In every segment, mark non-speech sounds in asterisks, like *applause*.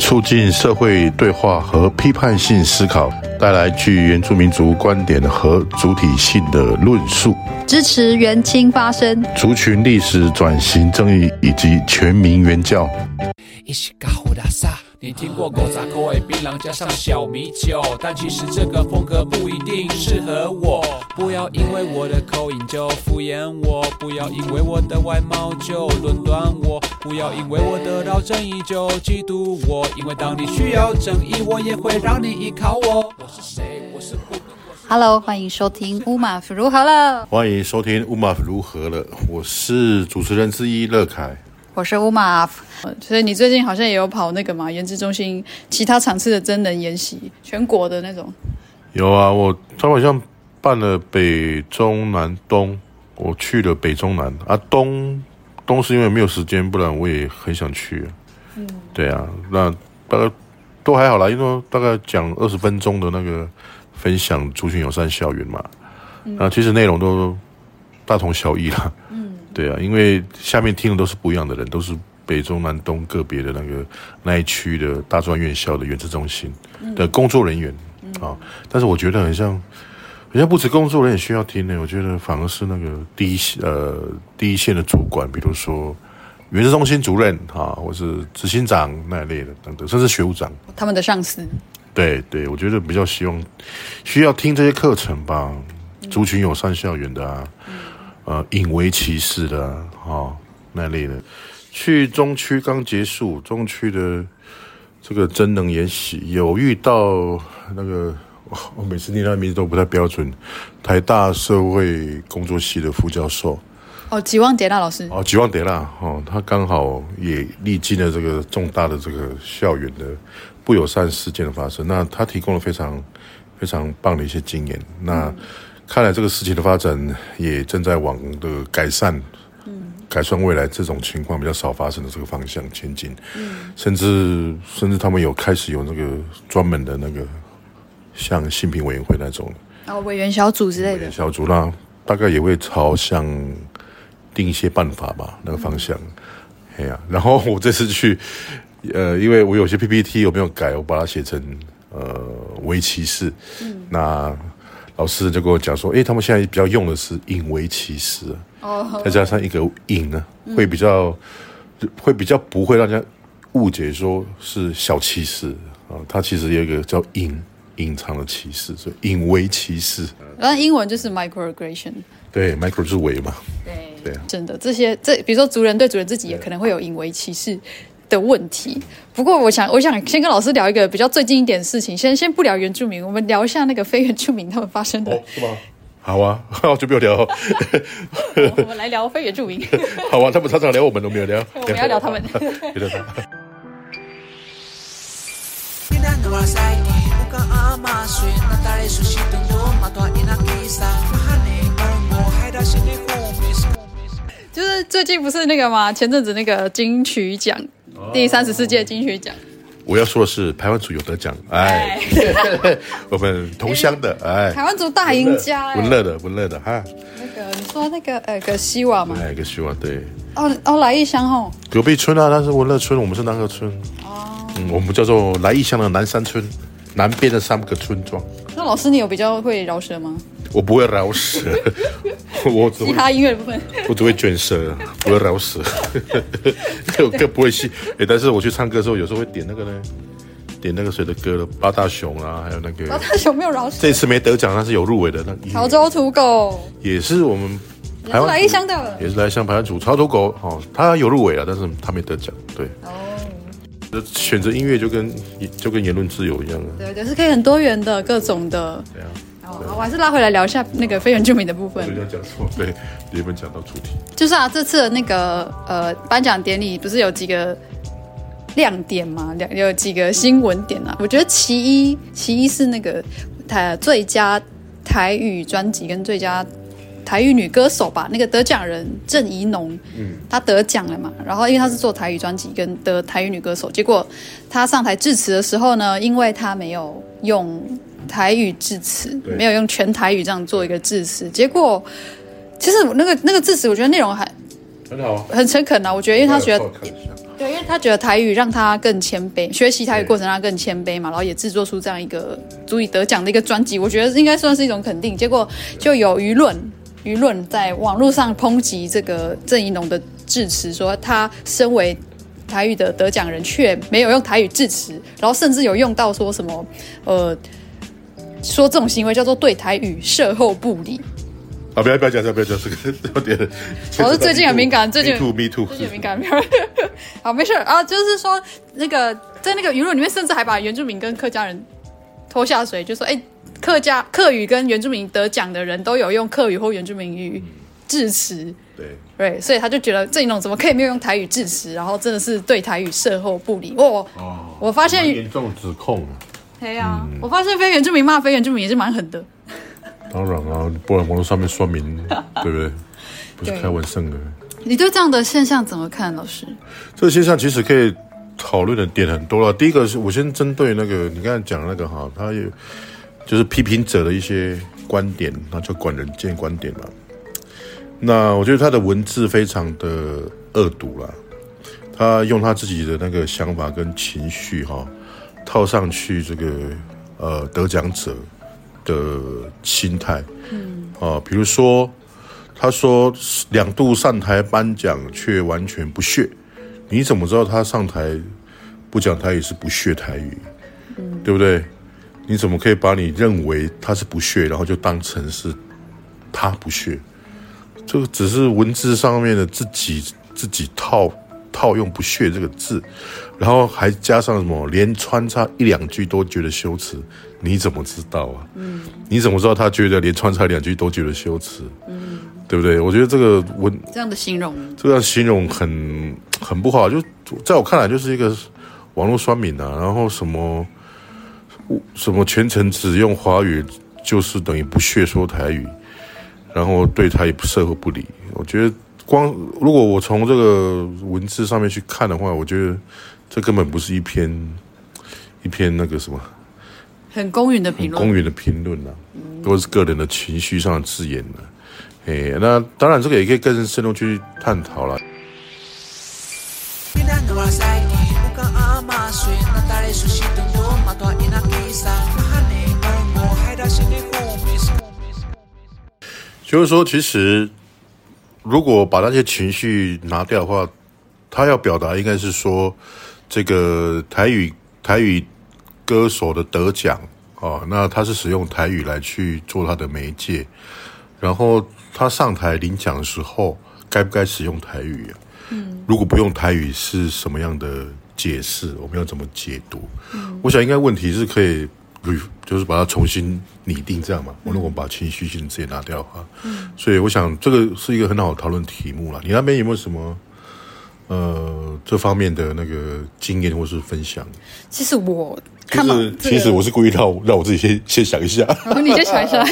促进社会对话和批判性思考。带来具原住民族观点和主体性的论述，支持原青发声，族群历史转型正义以及全民原教。你听过古早口味槟榔加上小米酒，但其实这个风格不一定适合我。不要因为我的口音就敷衍我，不要因为我的外貌就论断我，不要因为我得到正义就嫉妒我。因为当你需要正义，我也会让你依靠我。我是谁？我是不。Hello，欢迎收听乌马夫如何了？欢迎收听乌马夫如何了？我是主持人之一乐凯。我是乌马，所以你最近好像也有跑那个嘛，原子中心其他场次的真人研习，全国的那种。有啊，我他好像办了北中南东，我去了北中南啊，东东是因为没有时间，不然我也很想去。嗯，对啊，那大概都还好啦，因为大概讲二十分钟的那个分享族群友善校园嘛，嗯、那其实内容都大同小异啦。嗯。对啊，因为下面听的都是不一样的人，都是北中南东个别的那个那一区的大专院校的原子中心的工作人员啊。但是我觉得很像，好像不止工作人员需要听呢。我觉得反而是那个第一呃第一线的主管，比如说原子中心主任啊，或是执行长那一类的等等，甚至学务长他们的上司。对对，我觉得比较希望需要听这些课程吧，族群友善校园的啊。呃，引为歧视的啊，哦，那类的，去中区刚结束，中区的这个真能演习有遇到那个，我每次念他的名字都不太标准，台大社会工作系的副教授，哦，吉旺德拉老师，哦，吉旺德拉，哦，他刚好也历经了这个重大的这个校园的不友善事件的发生，那他提供了非常非常棒的一些经验，那。嗯看来这个事情的发展也正在往的改善，嗯，改善未来这种情况比较少发生的这个方向前进，嗯，甚至甚至他们有开始有那个专门的那个像性平委员会那种，哦，委员小组之类的，委员小组那大概也会朝向定一些办法吧，那个方向，哎呀、嗯啊，然后我这次去，呃，因为我有些 PPT 有没有改，我把它写成呃围棋式，嗯，那。老师就跟我讲说，诶，他们现在比较用的是引为歧视，哦，再加上一个引呢，会比较，会比较不会让人家误解说是小歧视。啊，它其实有一个叫隐隐藏的歧视，所以引为歧视。然后英文就是 microaggression，对，micro 就是微嘛，对。对啊，真的这些这，比如说族人对族人自己也可能会有引为歧视。的问题。不过，我想，我想先跟老师聊一个比较最近一点的事情。先，先不聊原住民，我们聊一下那个非原住民他们发生的。哦，是吗？好啊，*laughs* 好，就不要聊。*laughs* 我们来聊非原住民。*laughs* 好啊，他们常常聊，我们都没有聊。我们要聊他们。就是最近不是那个吗？前阵子那个金曲奖。第三十四届金曲奖，我要说的是台湾组有得奖，哎，哎 *laughs* 我们同乡的，哎，台湾族大赢家，文乐的，文乐的哈。那个你说那个呃葛西瓦吗？哎，葛西瓦对。哦哦，来义乡吼，隔壁村啊，那是文乐村，我们是南河村。哦，嗯，我们叫做来义乡的南山村，南边的三个村庄。那老师，你有比较会饶舌吗？我不会饶舌，*laughs* 我只会其他音乐部分，我只会卷舌，不会饶舌，这首歌不会戏。哎，但是我去唱歌的时候，有时候会点那个呢，点那个谁的歌了，八大熊啊，还有那个八大熊没有饶舌，这次没得奖，但是有入围的那潮州土狗。也是我们台湾来义乡的，也是来一乡排湾组潮土狗哦，他有入围了，但是他没得奖，对。哦。选择音乐就跟就跟言论自由一样啊，对对，是可以很多元的各种的，对啊。好，我还是拉回来聊一下那个非原住民的部分。讲错，对，你们讲到主题。就是啊，这次的那个呃颁奖典礼不是有几个亮点吗？两有几个新闻点啊？我觉得其一，其一是那个台最佳台语专辑跟最佳台语女歌手吧，那个得奖人郑怡农，嗯，她得奖了嘛。然后因为她是做台语专辑跟得台语女歌手，结果她上台致辞的时候呢，因为她没有用台语致辞，没有用全台语这样做一个致辞，结果其实那个那个致辞，我觉得内容还很好，很诚恳啊。我觉得，因为他觉得。对，因为他觉得台语让他更谦卑，学习台语过程让他更谦卑嘛，然后也制作出这样一个足以得奖的一个专辑，我觉得应该算是一种肯定。结果就有舆论，舆论在网络上抨击这个郑宜农的致辞，说他身为台语的得奖人却没有用台语致辞，然后甚至有用到说什么，呃，说这种行为叫做对台语射后不理。啊！不要不要讲这个，不要讲这个，有点。我是最近很敏感，最近 me too me too，最近很敏感。*laughs* 好，没事啊，就是说那个在那个舆论里面，甚至还把原住民跟客家人拖下水，就说哎，客家客语跟原住民得奖的人都有用客语或原住民语致辞。对对，所以他就觉得郑宜农怎么可以没有用台语致辞，然后真的是对台语射后不理。哦，哦我发现严重指控。对啊，嗯、我发现非原住民骂非原住民也是蛮狠的。当然啊，不然网络上面说明，*laughs* 对不对？不是开玩笑的。你对这样的现象怎么看，老师？这个现象其实可以讨论的点很多了。第一个是我先针对那个你刚才讲的那个哈，他也就是批评者的一些观点，那就管人见观点嘛。那我觉得他的文字非常的恶毒了，他用他自己的那个想法跟情绪哈套上去这个呃得奖者。的心态，嗯，啊，比如说，他说两度上台颁奖却完全不屑，你怎么知道他上台不讲台语是不屑台语？嗯，对不对？你怎么可以把你认为他是不屑，然后就当成是他不屑？这个只是文字上面的自己自己套套用“不屑”这个字，然后还加上什么，连穿插一两句都觉得羞耻。你怎么知道啊？嗯，你怎么知道他觉得连穿插两句都觉得羞耻？嗯，对不对？我觉得这个文这样的形容，这样形容很很不好。就在我看来，就是一个网络酸民啊。然后什么什么全程只用华语，就是等于不屑说台语，然后对台语射后不理。我觉得光如果我从这个文字上面去看的话，我觉得这根本不是一篇一篇那个什么。很公允的评论，公允的评论呐，都是个人的情绪上的字眼呢。哎，那当然，这个也可以更深入去探讨了。就是说，其实如果把那些情绪拿掉的话，他要表达应该是说，这个台语，台语。歌手的得奖哦，那他是使用台语来去做他的媒介，然后他上台领奖的时候，该不该使用台语啊？嗯，如果不用台语，是什么样的解释？我们要怎么解读？嗯，我想应该问题是可以，就是把它重新拟定这样嘛。我如果把情绪性直接拿掉的话，嗯，所以我想这个是一个很好的讨论题目了。你那边有没有什么？呃，这方面的那个经验或是分享，其实我看到、这个，其实我是故意让让我自己先先想一下，*laughs* 哦、你先想一下。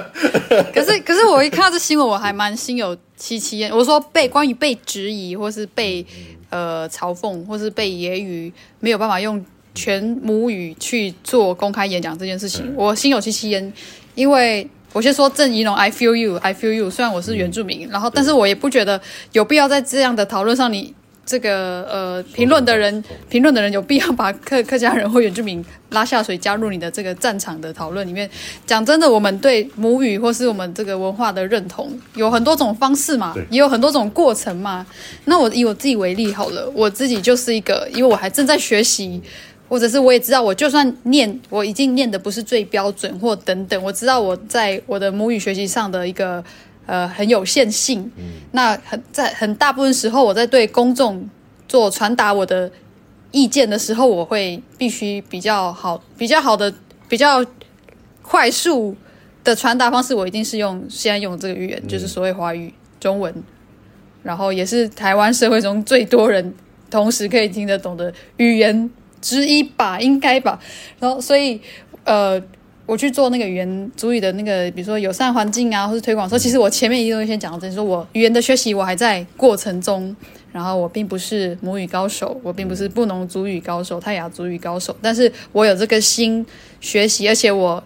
*laughs* 可是可是我一看到这新闻，我还蛮心有戚戚焉。我说被关于被质疑，或是被呃嘲讽，或是被揶揄，没有办法用全母语去做公开演讲这件事情，我心有戚戚焉，因为。我先说郑宜农，I feel you，I feel you。虽然我是原住民，嗯、然后，但是我也不觉得有必要在这样的讨论上，你这个呃评论的人，评论的人有必要把客客家人或原住民拉下水，加入你的这个战场的讨论里面。讲真的，我们对母语或是我们这个文化的认同有很多种方式嘛，也有很多种过程嘛。那我以我自己为例好了，我自己就是一个，因为我还正在学习。或者是我也知道，我就算念，我已经念的不是最标准，或等等，我知道我在我的母语学习上的一个呃很有限性。嗯，那很在很大部分时候，我在对公众做传达我的意见的时候，我会必须比较好、比较好的、比较快速的传达方式，我一定是用现在用这个语言，嗯，就是所谓华语中文，然后也是台湾社会中最多人同时可以听得懂的语言之一吧，应该吧。然后，所以，呃，我去做那个语言族语的那个，比如说友善环境啊，或是推广的时候，其实我前面一定会先讲到这，就是说我语言的学习我还在过程中，然后我并不是母语高手，我并不是布农族语高手、泰雅族语高手，但是我有这个心学习，而且我。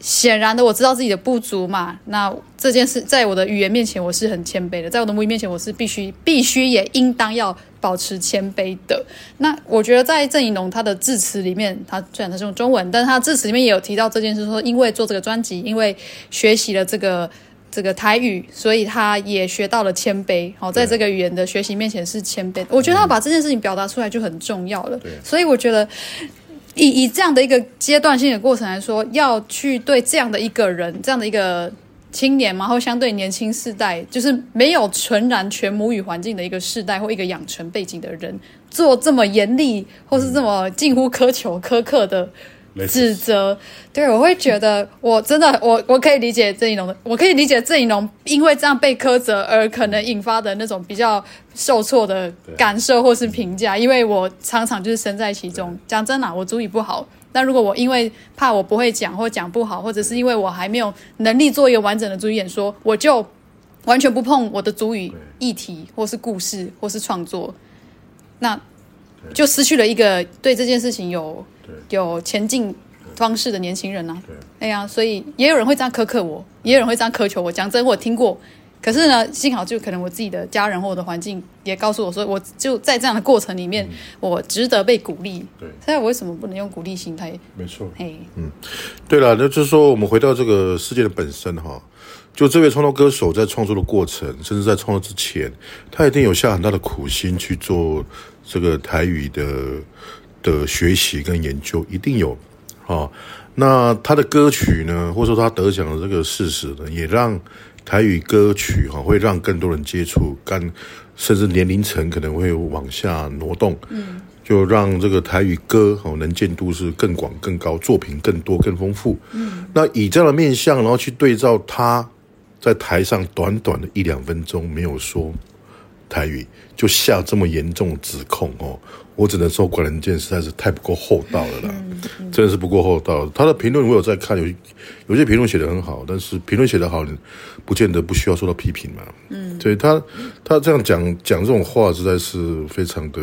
显然的，我知道自己的不足嘛。那这件事在我的语言面前，我是很谦卑的；在我的母语面前，我是必须、必须也应当要保持谦卑的。那我觉得，在郑宜农他的致辞里面，他虽然他是用中文，但是他致辞里面也有提到这件事，说因为做这个专辑，因为学习了这个这个台语，所以他也学到了谦卑。好，在这个语言的学习面前是谦卑。我觉得他把这件事情表达出来就很重要了。所以我觉得。以以这样的一个阶段性的过程来说，要去对这样的一个人，这样的一个青年嘛，或相对年轻世代，就是没有纯然全母语环境的一个世代或一个养成背景的人，做这么严厉或是这么近乎苛求苛刻的。指责，对，我会觉得我真的我我可以理解郑宜农的，我可以理解郑宜农因为这样被苛责而可能引发的那种比较受挫的感受或是评价，因为我常常就是身在其中。讲真的，我主语不好，但如果我因为怕我不会讲或讲不好，或者是因为我还没有能力做一个完整的主语演说，我就完全不碰我的主语议题或是故事或是创作，那就失去了一个对这件事情有。有前进方式的年轻人呐、啊，哎呀，所以也有人会这样苛刻我，也有人会这样苛求我。讲真，我听过，可是呢，幸好就可能我自己的家人或我的环境也告诉我说，我就在这样的过程里面，嗯、我值得被鼓励。对，所以我为什么不能用鼓励心态？没错，嘿，嗯，对了，那就是说，我们回到这个事件的本身哈，就这位创作歌手在创作的过程，甚至在创作之前，他一定有下很大的苦心去做这个台语的。的学习跟研究一定有，啊、哦，那他的歌曲呢，或者说他得奖的这个事实呢，也让台语歌曲哈、哦、会让更多人接触，跟甚至年龄层可能会往下挪动，嗯，就让这个台语歌哦能见度是更广更高，作品更多更丰富，嗯，那以这样的面向，然后去对照他在台上短短的一两分钟没有说台语，就下这么严重的指控哦。我只能说，管人健实在是太不够厚道了啦，真的是不够厚道。他的评论我有在看，有有些评论写得很好，但是评论写得好，不见得不需要受到批评嘛。嗯，所以他他这样讲讲这种话，实在是非常的。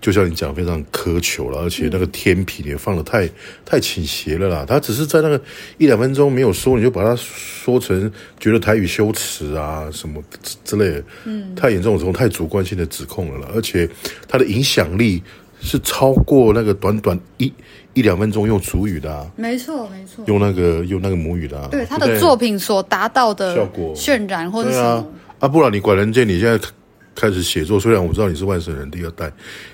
就像你讲，非常苛求了，而且那个天平也放得太太倾斜了啦。他只是在那个一两分钟没有说，你就把它说成觉得台语羞耻啊什么之之类的，嗯，太严重这种太主观性的指控了啦。而且他的影响力是超过那个短短一一两分钟用主语的啊，没错没错，用那个用那个母语的啊，对他的作品所达到的效果。渲染或者是什么。啊，啊，不然你管人家你现在。开始写作，虽然我知道你是外省人第二代，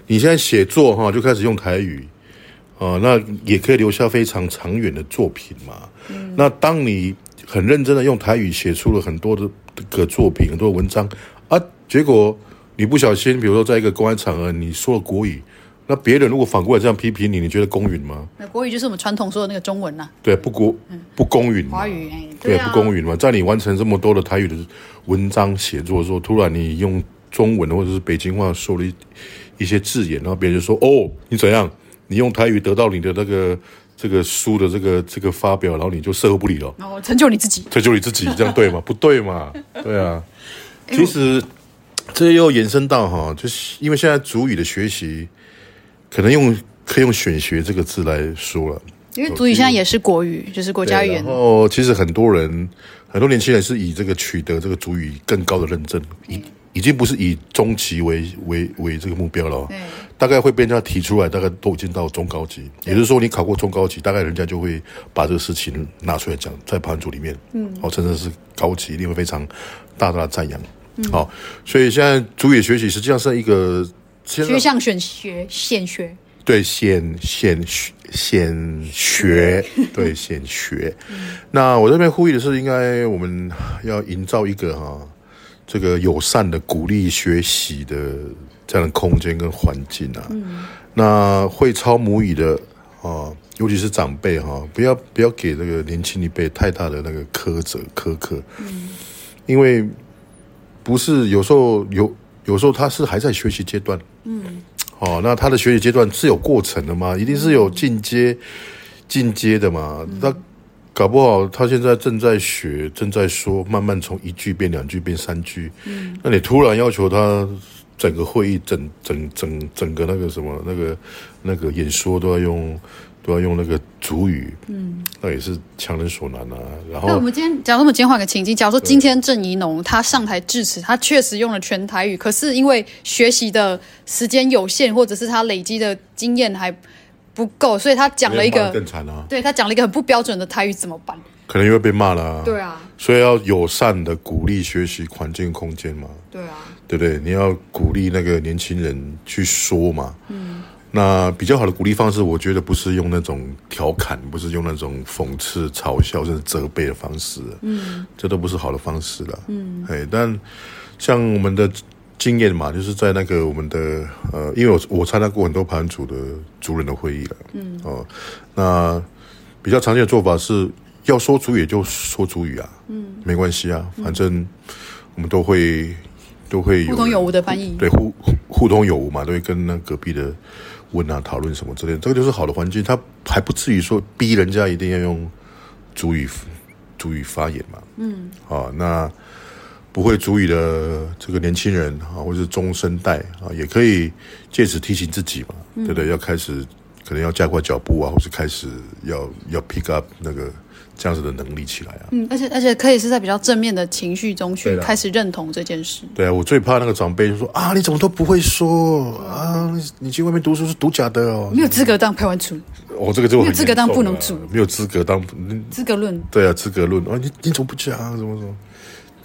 你现在写作哈就开始用台语啊，那也可以留下非常长远的作品嘛。嗯、那当你很认真的用台语写出了很多的个作品、很多文章啊，结果你不小心，比如说在一个公开场合你说了国语，那别人如果反过来这样批评你，你觉得公允吗？那国语就是我们传统说的那个中文呐、啊。对，不公不公允。华语哎，对，不公允嘛。在你完成这么多的台语的文章写作的时候，突然你用。中文或者是北京话说了一一些字眼，然后别人就说：“哦，你怎样？你用台语得到你的那个这个书的这个这个发表，然后你就社会不理了。”哦，成就你自己，成就你自己，这样对吗？*laughs* 不对嘛？对啊。其实这又延伸到哈，就是因为现在主语的学习，可能用可以用选学这个字来说了，因为主语现在也是国语，就是国家语言。然后其实很多人，很多年轻人是以这个取得这个主语更高的认证。嗯已经不是以中级为为为这个目标了，对大概会被人家提出来，大概都已经到中高级。也就是说，你考过中高级，大概人家就会把这个事情拿出来讲，在盘组里面，嗯，哦，真的是高级，一定会非常大大的赞扬。嗯，好，所以现在主语学习实际上是一个趋向选学显学，对，显显显学，对，显学。*laughs* 嗯，那我这边呼吁的是，应该我们要营造一个哈。这个友善的鼓励学习的这样的空间跟环境啊，嗯、那会操母语的啊，尤其是长辈哈、啊，不要不要给这个年轻一辈太大的那个苛责苛刻，嗯、因为不是有时候有有时候他是还在学习阶段，嗯，哦，那他的学习阶段是有过程的嘛，一定是有进阶进阶的嘛，那、嗯。搞不好他现在正在学，正在说，慢慢从一句变两句变三句。嗯，那你突然要求他整个会议整整整整个那个什么那个那个演说都要用都要用那个主语，嗯，那也是强人所难啊。然后，那我们今天假如我们今天换个情境，假如说今天郑宜农他上台致辞，他确实用了全台语，可是因为学习的时间有限，或者是他累积的经验还。不够，所以他讲了一个更惨啊！对，他讲了一个很不标准的台语，怎么办？可能又会被骂了啊。对啊，所以要友善的鼓励学习环境空间嘛。对啊，对不对？你要鼓励那个年轻人去说嘛。嗯，那比较好的鼓励方式，我觉得不是用那种调侃，不是用那种讽刺、嘲笑甚至责备的方式。嗯，这都不是好的方式了。嗯，哎，但像我们的。经验嘛，就是在那个我们的呃，因为我我参加过很多盘主的族人的会议了，嗯。哦，那比较常见的做法是要说主语就说主语啊，嗯，没关系啊，反正我们都会都会有互通有无的翻译，对，互互通有无嘛，都会跟那隔壁的问啊讨论什么之类的，这个就是好的环境，他还不至于说逼人家一定要用主语主语发言嘛，嗯，好那。不会族语的这个年轻人啊，或者是中生代啊，也可以借此提醒自己嘛，嗯、对不对？要开始可能要加快脚步啊，或是开始要要 pick up 那个这样子的能力起来啊。嗯，而且而且可以是在比较正面的情绪中去开始认同这件事。对啊，我最怕那个长辈就说啊，你怎么都不会说啊？你去外面读书是读假的哦，没有资格当排湾族。我、哦、这个就、啊、没有资格当不能主，没有资格当资格论。对啊，资格论啊，你你怎么不讲？怎么说？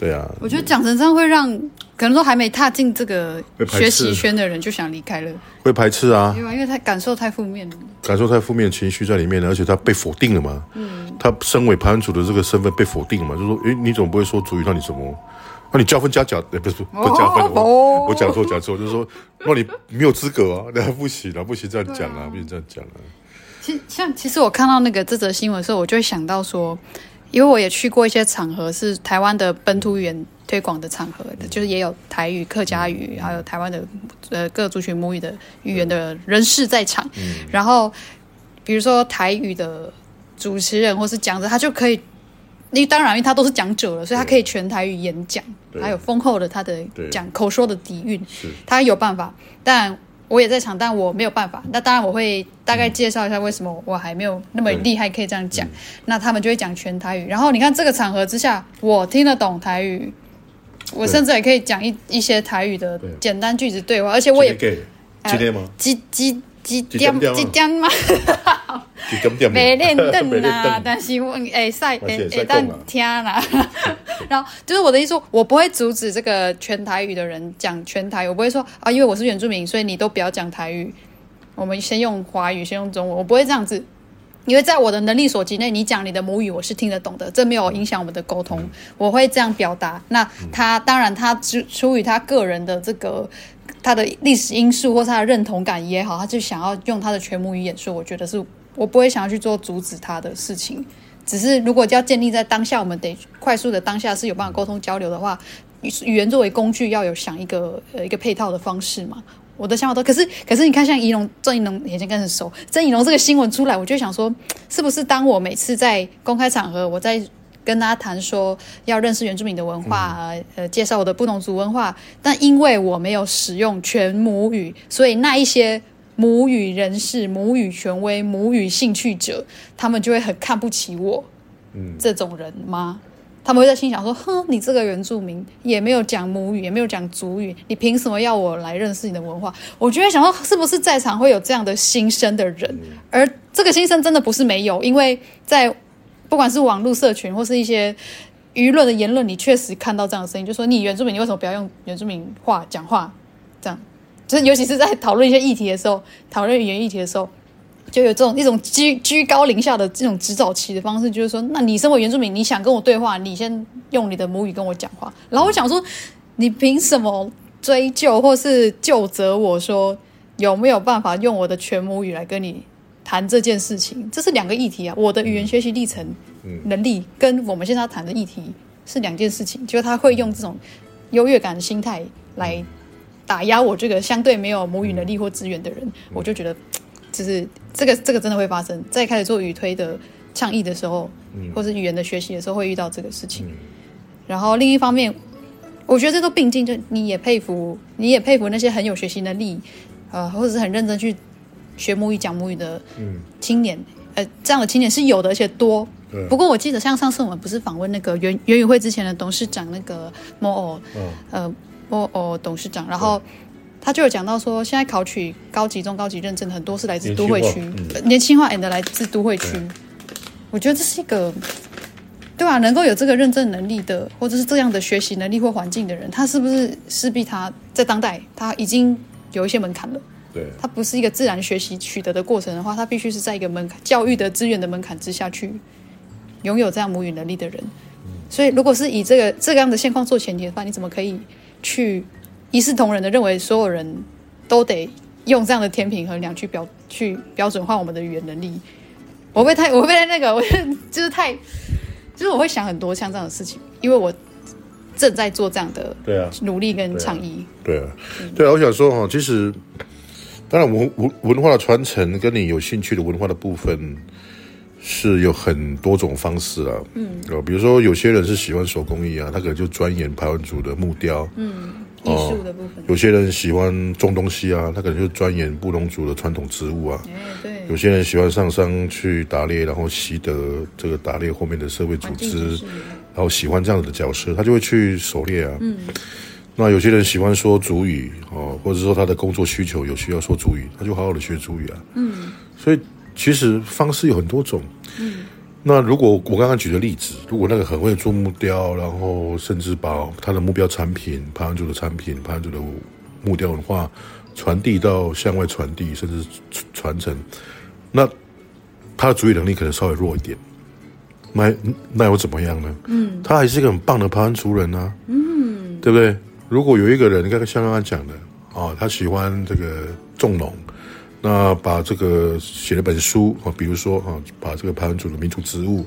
对啊，我觉得讲成这样会让可能说还没踏进这个学习圈的人就想离开了，会排斥啊，因为他感受太负面了，感受太负面情绪在里面了，而且他被否定了嘛，嗯，他身为排湾族的这个身份被否定了嘛，就说，诶，你总不会说主语？那你怎么？那你加分加假？不是不加分，我我讲错讲错，就是说，那你没有资格啊，*laughs* 那不行啊，不行这样讲啊，不行这样讲啊。其实像其实我看到那个这则新闻的时候，我就会想到说。因为我也去过一些场合，是台湾的本土语言推广的场合，就是也有台语、客家语，还有台湾的呃各族群母语的语言的人士在场。然后，比如说台语的主持人或是讲者，他就可以，因为当然因为他都是讲者了，所以他可以全台语演讲，还有丰厚的他的讲口说的底蕴，他有办法，但。我也在场，但我没有办法。那当然，我会大概介绍一下为什么我还没有那么厉害，可以这样讲。那他们就会讲全台语。然后你看这个场合之下，我听得懂台语，我甚至也可以讲一一些台语的简单句子对话，而且我也今天吗？几几几点几点吗？*laughs* *laughs* 没练凳呐，但是我哎赛哎哎但听啦。*laughs* 然后就是我的意思说，我不会阻止这个全台语的人讲全台语，我不会说啊，因为我是原住民，所以你都不要讲台语。我们先用华语，先用中文，我不会这样子，因为在我的能力所及内，你讲你的母语，我是听得懂的，这没有影响我们的沟通，我会这样表达。那他当然，他出出于他个人的这个他的历史因素，或是他的认同感也好，他就想要用他的全母语演说，我觉得是。我不会想要去做阻止他的事情，只是如果要建立在当下，我们得快速的当下是有办法沟通交流的话，语言作为工具要有想一个呃一个配套的方式嘛。我的想法都，可是可是你看，像宜农郑宜农已经开始熟，郑宜农这个新闻出来，我就想说，是不是当我每次在公开场合，我在跟大家谈说要认识原住民的文化，呃，介绍我的布农族文化，但因为我没有使用全母语，所以那一些。母语人士、母语权威、母语兴趣者，他们就会很看不起我，嗯，这种人吗？他们会在心想说：“哼，你这个原住民也没有讲母语，也没有讲族语，你凭什么要我来认识你的文化？”我就会想说，是不是在场会有这样的心声的人？而这个心声真的不是没有，因为在不管是网络社群或是一些舆论的言论，你确实看到这样的声音，就说你原住民，你为什么不要用原住民话讲话？这样。就是，尤其是在讨论一些议题的时候，讨论语言议题的时候，就有这种一种居居高临下的这种指导棋的方式，就是说，那你身为原住民，你想跟我对话，你先用你的母语跟我讲话。然后我想说，你凭什么追究或是就责我说有没有办法用我的全母语来跟你谈这件事情？这是两个议题啊！我的语言学习历程、能力跟我们现在要谈的议题是两件事情。就是他会用这种优越感的心态来。打压我这个相对没有母语能力或资源的人，我就觉得，就是这个这个真的会发生。在开始做语推的倡议的时候，嗯、或是语言的学习的时候会遇到这个事情。嗯、然后另一方面，我觉得这都并进，就你也佩服，你也佩服那些很有学习能力，呃，或者是很认真去学母语、讲母语的青年，嗯、呃，这样的青年是有的，而且多。对不过我记得，像上次我们不是访问那个原原语会之前的董事长那个莫欧，嗯、呃，莫欧董事长，然后。他就有讲到说，现在考取高级、中高级认证的很多是来自都会区，年轻化 and 来自都会区。我觉得这是一个，对吧、啊？能够有这个认证能力的，或者是这样的学习能力或环境的人，他是不是势必他在当代他已经有一些门槛了？对，它不是一个自然学习取得的过程的话，它必须是在一个门槛教育的资源的门槛之下去拥有这样母语能力的人。所以，如果是以这个这个样的现况做前提的话，你怎么可以去？一视同仁的认为，所有人都得用这样的天平衡量去标去标准化我们的语言能力。我会太，*laughs* 我会不太那个，我就是太，就是我会想很多像这样的事情，因为我正在做这样的对啊努力跟倡议。对啊，对啊，我想说哈，其实当然文文文化的传承跟你有兴趣的文化的部分是有很多种方式啊。嗯，比如说有些人是喜欢手工艺啊，他可能就钻研排湾族的木雕。嗯。艺术的部分，有些人喜欢种东西啊，他可能就钻研布农族的传统植物啊。欸、对。有些人喜欢上山去打猎，然后习得这个打猎后面的社会组织，然后喜欢这样子的角色，他就会去狩猎啊。嗯。那有些人喜欢说主语哦，或者说他的工作需求有需要说主语，他就好好的学主语啊。嗯。所以其实方式有很多种。嗯。那如果我刚刚举的例子，如果那个很会做木雕，然后甚至把他的目标产品、排湾族的产品、排湾族的木雕文化传递到向外传递，甚至传承，那他的主语能力可能稍微弱一点，那那又怎么样呢？嗯，他还是一个很棒的排湾族人啊，嗯，对不对？如果有一个人，你看像刚刚讲的啊，他喜欢这个种农。那把这个写了本书啊，比如说啊，把这个排湾族的民族植物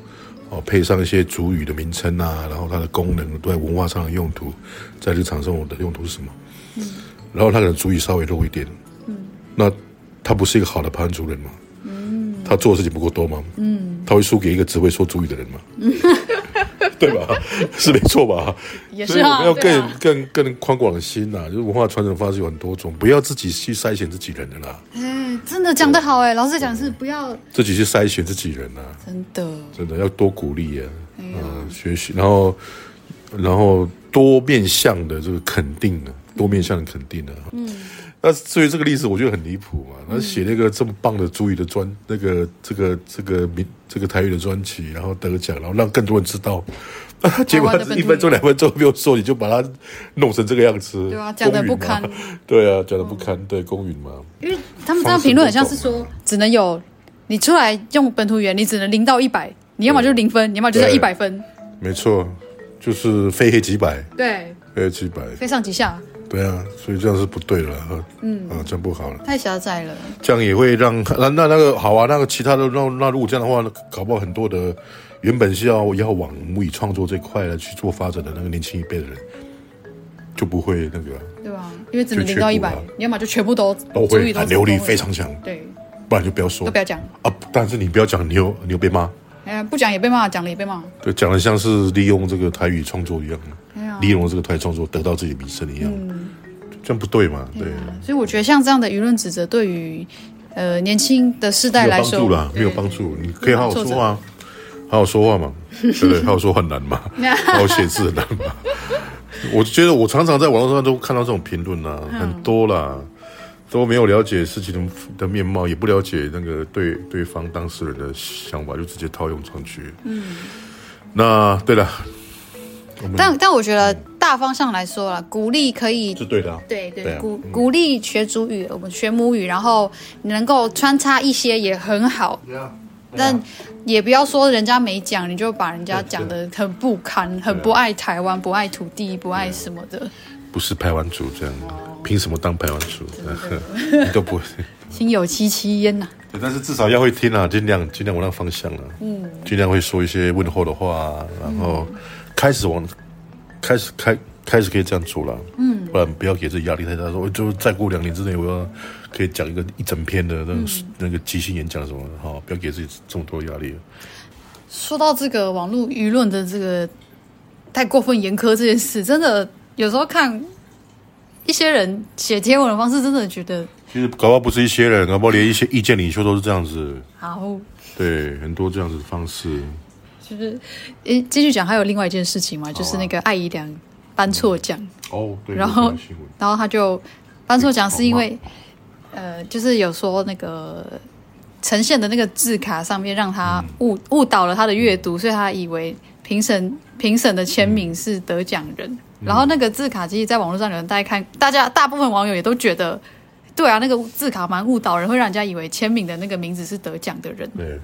哦，配上一些族语的名称啊，然后它的功能都在文化上的用途，在日常生活的用途是什么？嗯，然后他可能族语稍微弱一点，嗯，那他不是一个好的排湾族人吗？嗯，他做的事情不够多吗？嗯，他会输给一个只会说族语的人吗？嗯。*laughs* 对吧？*laughs* 是没错吧？也是啊。所以我们要更、啊、更更宽广的心呐、啊，就是文化传承方式有很多种，不要自己去筛选自己人的啦。哎，真的讲得好哎，老师讲是不要自己去筛选自己人呐、啊。真的，真的要多鼓励啊，嗯、呃，学习，然后然后多面向的这个肯定啊，多面向的肯定啊。嗯。那至于这个例子，我觉得很离谱嘛。他写那个这么棒的朱宇的专，那个这个这个名这个台语的专辑，然后得奖，然后让更多人知道。结果一分钟两分钟没有说，你就把它弄成这个样子，对啊，讲的不堪。对啊，讲的不堪，对公允嘛。因为他们这样评论很像是说，只能有你出来用本土语言，你只能零到一百，你要么就是零分，你要么就是一百分。没错，就是非黑即白。对，非黑即白，非上即下。对啊，所以这样是不对了哈。嗯啊，这样不好了，太狭窄了。这样也会让那那那个好啊，那个其他的那那如果这样的话，搞不好很多的原本是要要往母语创作这块来去做发展的那个年轻一辈的人，就不会那个。对吧？因为只能零到一百，你要么就全部都都会，流利非常强。对，不然就不要说，都不要讲啊。但是你不要讲，你又你又被骂。哎呀，不讲也被骂，讲了也被骂。对，讲的像是利用这个台语创作一样。利用这个台创作得到自己名声一样，嗯、这样不对嘛？对，所以我觉得像这样的舆论指责，对于呃年轻的世代来说，没有帮助啦，没有帮助。你可以好好说话，好好说话嘛，对不对？*laughs* 好好说话很难嘛，*laughs* 好好写字很难嘛。我觉得我常常在网络上都看到这种评论啊，很多啦，都没有了解事情的面貌，也不了解那个对对方当事人的想法，就直接套用上去。嗯，那对了。但但我觉得大方向来说啦，鼓励可以是对的、啊，对对，对啊、鼓鼓励学主语，我们学母语，然后能够穿插一些也很好。Yeah. 但也不要说人家没讲，你就把人家讲的很不堪，很不爱台湾，不爱土地，不爱什么的。不是排湾族这样，凭什么当排湾族？你 *laughs* 都不会。心有戚戚焉呐。对，但是至少要会听啊，尽量尽量往那个方向啊，嗯，尽量会说一些问候的话，然后。嗯开始往，开始开开始可以这样做了，嗯，不然不要给自己压力太大。说就再过两年之内，我要可以讲一个一整篇的那种、嗯、那个即兴演讲什么的哈，不要给自己这么多压力。说到这个网络舆论的这个太过分严苛这件事，真的有时候看一些人写贴文的方式，真的觉得其实搞不好不是一些人，搞不好连一些意见领袖都是这样子。好，对，很多这样子的方式。就是，诶，继续讲，还有另外一件事情嘛，啊、就是那个艾怡良颁错奖哦，对，然后然后他就颁错奖是因为，呃，就是有说那个。呈现的那个字卡上面让他误误导了他的阅读，所以他以为评审评审的签名是得奖人。然后那个字卡其实，在网络上有人大家看，大家大部分网友也都觉得，对啊，那个字卡蛮误导人，会让人家以为签名的那个名字是得奖的人。对。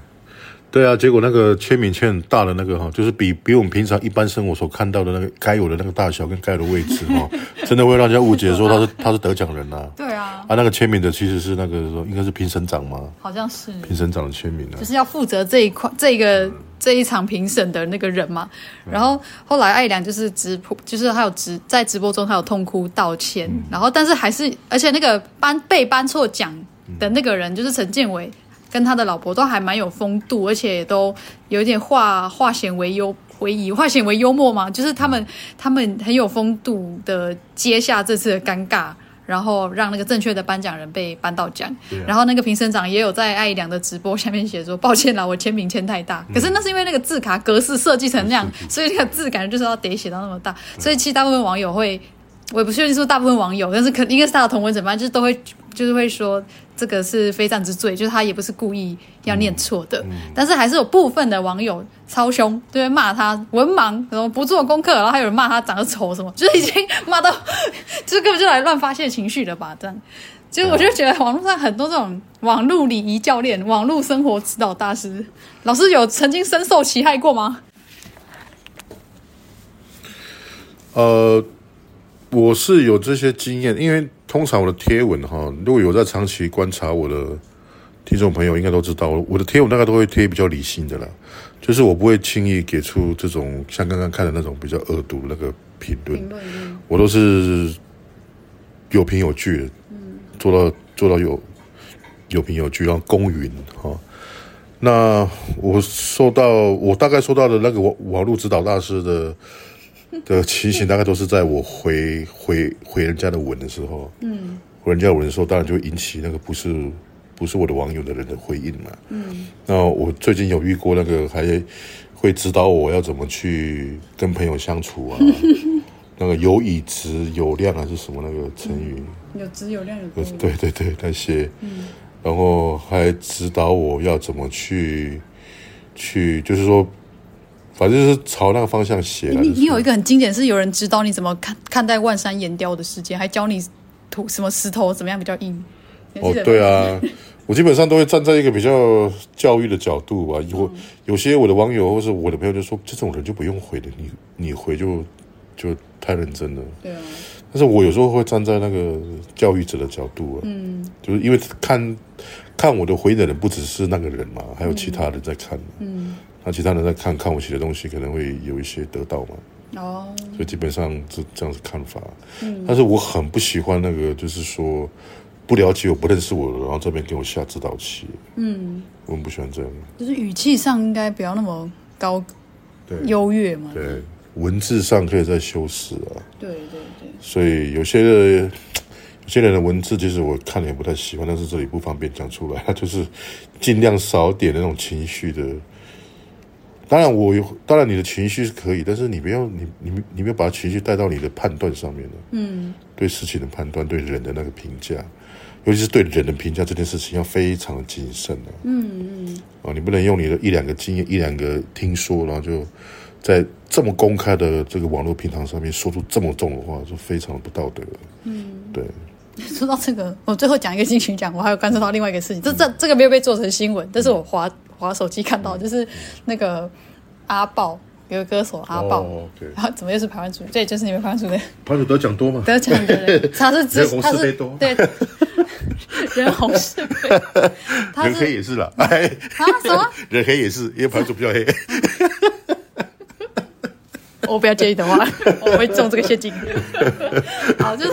对啊，结果那个签名签很大的那个哈，就是比比我们平常一般生活所看到的那个该有的那个大小跟该有的位置哈，*laughs* 真的会让人家误解说他是他是得奖人呐、啊。对啊，啊，那个签名的其实是那个说应该是评审长吗？好像是评审长的签名啊，就是要负责这一块这个这一场评审的那个人嘛。然后后来艾良就是直播，就是还有直在直播中还有痛哭道歉，嗯、然后但是还是而且那个颁被颁错奖的那个人就是陈建伟。跟他的老婆都还蛮有风度，而且都有一点化化险为优为夷，化险为幽默嘛，就是他们他们很有风度的接下这次的尴尬，然后让那个正确的颁奖人被颁到奖。啊、然后那个评审长也有在艾怡良的直播下面写说：“抱歉啦，我签名签太大。”可是那是因为那个字卡格式设计成那样，嗯、所以那个字感觉就是要得写到那么大，所以其实大部分网友会，我也不确定说大部分网友，但是可应该是他的同文怎么办，就是都会就是会说。这个是非战之罪，就是他也不是故意要念错的，嗯嗯、但是还是有部分的网友超凶，就会骂他文盲，什么不做功课，然后还有人骂他长得丑，什么，就是已经骂到，*laughs* 就是根本就来乱发泄情绪了吧？这样，就我就觉得网络上很多这种网络礼仪教练、网络生活指导大师，老师有曾经深受其害过吗？呃，我是有这些经验，因为。通常我的贴文哈，如果有在长期观察我的听众朋友，应该都知道，我的贴文大概都会贴比较理性的啦，就是我不会轻易给出这种像刚刚看的那种比较恶毒那个评论，我都是有凭有据的，做到做到有有凭有据，然后公允哈。那我收到，我大概收到的那个网网络指导大师的。的情形大概都是在我回回回人家的吻的时候，嗯，回人家的文的时候，当然就会引起那个不是不是我的网友的人的回应嘛，嗯，那我最近有遇过那个还会指导我要怎么去跟朋友相处啊，*laughs* 那个有以质有量还是什么那个成语，嗯、有质有量有对对对那些，嗯，然后还指导我要怎么去去，就是说。反正就是朝那个方向写。你你有一个很经典，是有人指导你怎么看看待万山岩雕的世界，还教你土什么石头怎么样比较硬。哦，对啊，我基本上都会站在一个比较教育的角度吧。有有些我的网友或是我的朋友就说，这种人就不用回了，你你回就就太认真了。对啊。但是我有时候会站在那个教育者的角度啊，嗯，就是因为看看我的回的人不只是那个人嘛，还有其他人在看。嗯。那其他人在看看我写的东西，可能会有一些得到嘛。哦，所以基本上这这样子看法。嗯，但是我很不喜欢那个，就是说不了解我、不认识我，然后这边给我下指导棋。嗯，我很不喜欢这样。就是语气上应该不要那么高，对，优越嘛。对，文字上可以再修饰啊。对对对。所以有些有些人的文字，其实我看了也不太喜欢，但是这里不方便讲出来，*laughs* 就是尽量少点那种情绪的。当然，我有，当然你的情绪是可以，但是你不要你你你不要把情绪带到你的判断上面了。嗯，对事情的判断，对人的那个评价，尤其是对人的评价这件事情要非常的谨慎的。嗯嗯。啊，你不能用你的一两个经验、一两个听说，然后就在这么公开的这个网络平台上面说出这么重的话，就非常的不道德。嗯，对。说到这个，我最后讲一个金曲奖，我还有观察到另外一个事情，这这这个没有被做成新闻，但是我滑。滑手机看到，就是那个阿豹，有个歌手阿豹，然后怎么又是排湾族？对，就是你们排湾族的。排湾族得奖多吗？得奖的人，他是人红是非多，对，人红是非。人黑也是啦，哎，啊什么？人黑也是，因为排湾族比较黑。*laughs* 我不要介意的话，我会中这个陷阱。*laughs* 好，就是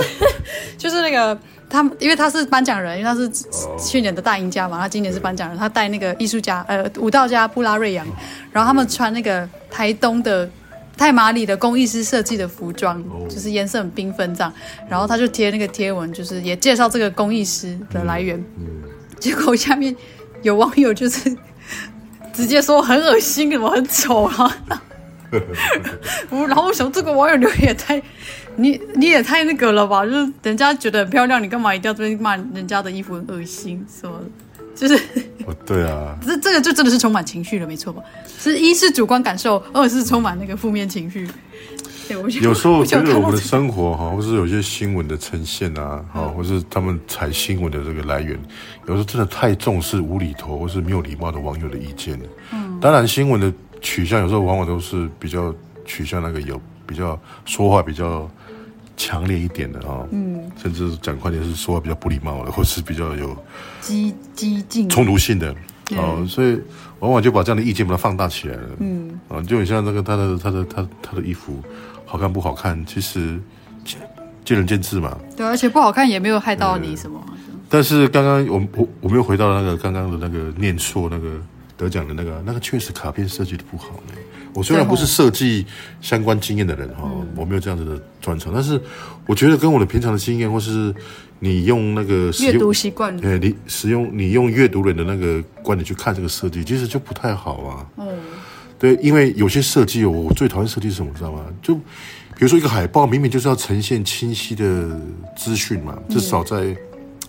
就是那个。他因为他是颁奖人，因为他是去年的大赢家嘛，他今年是颁奖人，他带那个艺术家呃舞蹈家布拉瑞扬，然后他们穿那个台东的太麻里的工艺师设计的服装，就是颜色很缤纷这样，然后他就贴那个贴文，就是也介绍这个工艺师的来源，结果下面有网友就是 *laughs* 直接说很恶心，怎么很丑啊？*laughs* 然后我想这个网友留言也太。你你也太那个了吧？就是人家觉得很漂亮，你干嘛一定要这边骂人家的衣服很恶心？什么？就是哦，对啊，*laughs* 这这个就真的是充满情绪了，没错吧？是一是主观感受，二是充满那个负面情绪。对，我有时候我觉得我们的生活哈，或是有些新闻的呈现啊，哈，或是他们采新闻的这个来源，有时候真的太重视无厘头或是没有礼貌的网友的意见。嗯，当然新闻的取向有时候往往都是比较取向那个有比较说话比较。强烈一点的哦，嗯，甚至讲快点是说话比较不礼貌的，或是比较有激激进冲突性的，哦，所以往往就把这样的意见把它放大起来了，嗯，啊，就很像那个他的他的他他的衣服好看不好看，其实见仁见智嘛。对，而且不好看也没有害到你什么。但是刚刚我我我们又回到那个刚刚的那个念错那个得奖的那个那个确实卡片设计的不好呢。我虽然不是设计相关经验的人哈，嗯、我没有这样子的专长，但是我觉得跟我的平常的经验，或是你用那个阅读习惯，哎，你使用你用阅读人的那个观点去看这个设计，其实就不太好啊。嗯，对，因为有些设计，我最讨厌设计是什么，知道吗？就比如说一个海报，明明就是要呈现清晰的资讯嘛，至少在、嗯、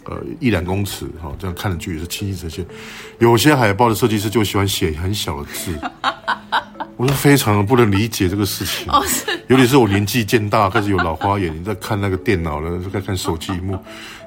呃一两公尺哈，这样看的距离是清晰呈现。有些海报的设计师就喜欢写很小的字。*laughs* 我是非常不能理解这个事情，尤其是我年纪渐大，开始有老花眼，你在看那个电脑了，在看手机屏幕，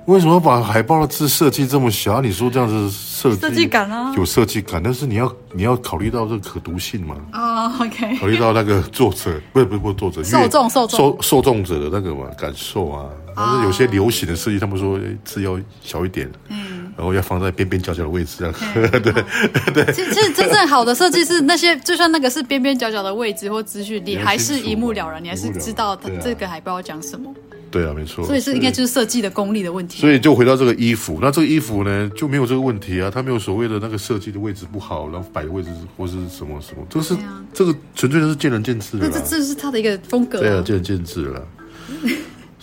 为什么要把海报的字设计这么小？你说这样子设计，设计感啊，有设计感，但是你要你要考虑到这个可读性嘛？啊、oh,，OK，考虑到那个作者，不是不是不是作者，受众受众。受受众者的那个嘛感受啊，但是有些流行的设计，他们说字要小一点，嗯。然后要放在边边角角的位置，这样、嗯、*laughs* 对对。其实，真正好的设计是那些，就算那个是边边角角的位置或资讯，你还是一目了然，你还是知道它这个海报要讲什么。对啊，没错。所以是应该就是设计的功力的问题。所以就回到这个衣服，那这个衣服呢就没有这个问题啊，它没有所谓的那个设计的位置不好，然后摆的位置或是什么什么，这是、啊、这个纯粹就是见仁见智那。这这是他的一个风格、啊。对啊，见仁见智了。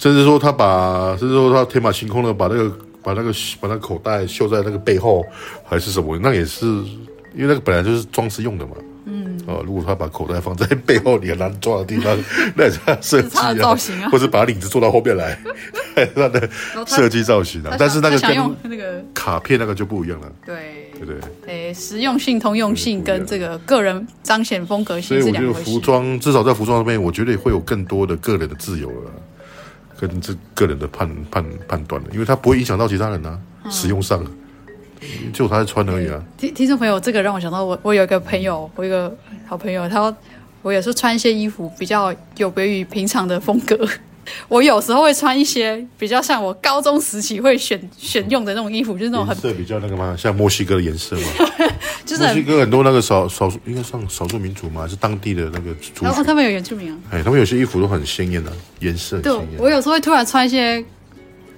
甚至说他把，甚至说他天马行空的把那个。把那个把那个口袋绣在那个背后，还是什么？那也是因为那个本来就是装饰用的嘛。嗯。哦，如果他把口袋放在背后，你很难抓的地方，那也是他设计啊，造型啊，或者把领子做到后面来，*laughs* 他的设计造型啊。但是那个跟那个卡片那个就不一样了。对对对。诶，实用性、通用性跟这个个人彰显风格性是两回事。所以我觉得服装至少在服装上面，我觉得会有更多的个人的自由了。跟这个人的判判判断了，因为他不会影响到其他人啊，嗯、使用上，就他在穿而已啊。听听众朋友，这个让我想到我我有一个朋友，我有一个好朋友，他我有时候穿一些衣服比较有别于平常的风格。*laughs* 我有时候会穿一些比较像我高中时期会选选用的那种衣服，就是那种很色比较那个嘛？像墨西哥的颜色吗？*laughs* 就是墨西哥很多那个少少数应该算少数民族嘛，还是当地的那个族？然后他们有原住民啊。哎，他们有些衣服都很鲜艳的颜色。对，我有时候会突然穿一些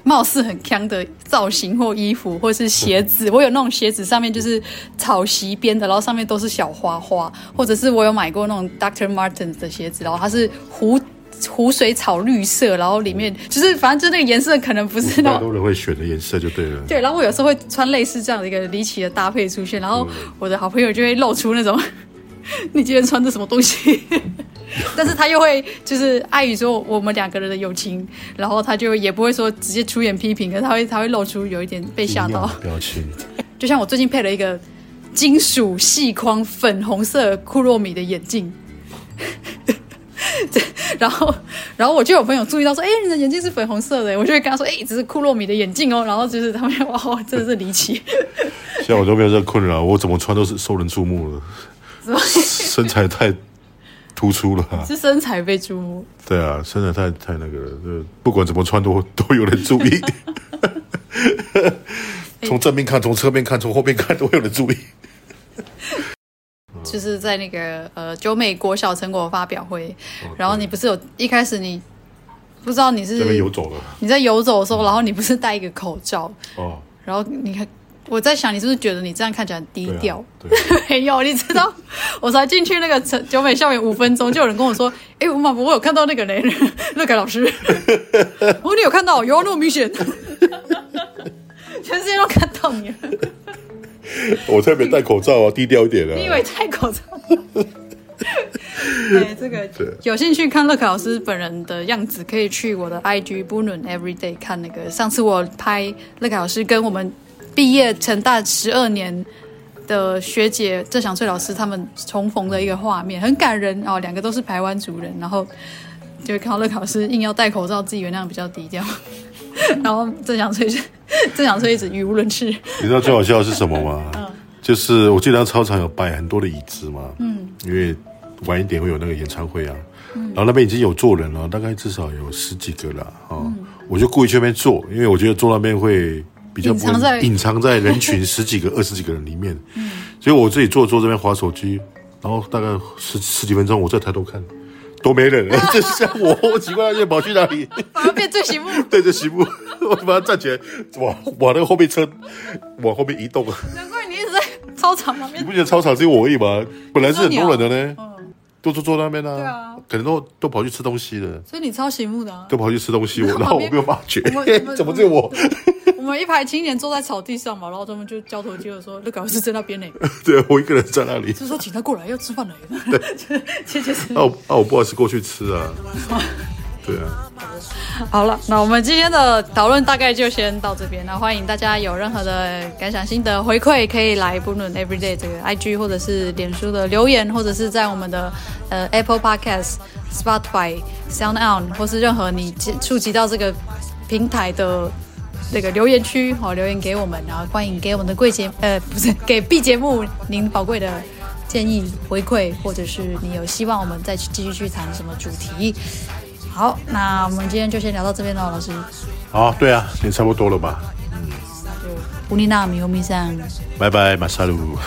貌似很强的造型或衣服，或是鞋子。我有那种鞋子上面就是草席边的，然后上面都是小花花，或者是我有买过那种 Doctor Martens 的鞋子，然后它是蝴。湖水草绿色，然后里面就是反正就那个颜色可能不是那么多人会选的颜色就对了。对，然后我有时候会穿类似这样的一个离奇的搭配出现，然后我的好朋友就会露出那种 *laughs* 你今天穿的什么东西，*laughs* 但是他又会就是碍于说我们两个人的友情，然后他就也不会说直接出言批评，可是他会他会露出有一点被吓到表情。*laughs* 就像我最近配了一个金属细框粉红色库洛米的眼镜。*laughs* 然后，然后我就有朋友注意到说：“哎，你的眼镜是粉红色的。”我就会跟他说：“哎，这是库洛米的眼镜哦。”然后就是他们说：“ *laughs* 哇，真的是离奇。”像我都没有这个困扰，我怎么穿都是受人注目的，是吗身材太突出了，是身材被注目。对啊，身材太太那个了，就不管怎么穿都 *laughs* 都有人注意。从正面看，从侧面看，从后面看，都有人注意。就是在那个呃九美国小成果发表会，然后你不是有一开始你不知道你是这边游走了。你在游走的时候，然后你不是戴一个口罩哦，然后你看，我在想你是不是觉得你这样看起来很低调？对啊，对 *laughs* 没有，你知道，我才进去那个九美校园五分钟，就有人跟我说：“哎、欸，吴马博，我有看到那个雷乐凯老师。*laughs* ”我说：“你有看到？有那么明显？*laughs* 全世界都看到你了。” *laughs* 我特别戴口罩啊，低调一点啊。你以为戴口罩？对，这个 *laughs* 有兴趣看乐凯老师本人的样子，可以去我的 IG Bunun Everyday 看那个。上次我拍乐凯老师跟我们毕业成大十二年的学姐郑祥翠老师他们重逢的一个画面，很感人哦。两个都是台湾族人，然后就会看到乐凯老师硬要戴口罩，自己原谅比较低调。*laughs* 然后郑祥翠 *laughs* 郑祥翠一直语无伦次。你知道最好笑的是什么吗？嗯、就是我记得操场有摆很多的椅子嘛，嗯，因为晚一点会有那个演唱会啊，嗯、然后那边已经有坐人了，大概至少有十几个了啊，哦嗯、我就故意去那边坐，因为我觉得坐那边会比较不会隐藏在人群十几个、*laughs* 二十几个人里面，嗯，所以我自己坐坐这边划手机，然后大概十十几分钟，我再抬头看。都没人了，*laughs* 就像我，我奇怪，就跑去哪里？反而变最醒目。*laughs* 对，最醒目。*laughs* 我马上站起来，往往那个后面车往后面移动。难怪你一直在操场旁边。你不觉得操场只有我而已吗？本来是很多人的呢，嗯，都坐坐那边呢。对啊，可能都都跑去吃东西了。所以你超醒目的。都跑去吃东西，我然后我没有发觉，怎么只有我？我们一排青年坐在草地上嘛，然后他们就交头接耳说：“那搞是在那边呢。*laughs* ”对，我一个人在那里。就是说，请他过来要吃饭了。对，*laughs* 谢谢。那我那我不好意思过去吃啊。对啊。好了，那我们今天的讨论大概就先到这边。那欢迎大家有任何的感想、心得回馈，可以来 Bunun Everyday 这个 IG 或者是脸书的留言，或者是在我们的呃 Apple Podcast、Spotify、Sound On，或是任何你触及到这个平台的。这个留言区好，留言给我们，然后欢迎给我们的贵节呃 *laughs* 不是给 B 节目您宝贵的建议回馈，或者是你有希望我们再去继续去谈什么主题。好，那我们今天就先聊到这边了，老师。好，对啊，也差不多了吧。嗯，那就乌尼娜米欧米桑，拜拜，马萨鲁。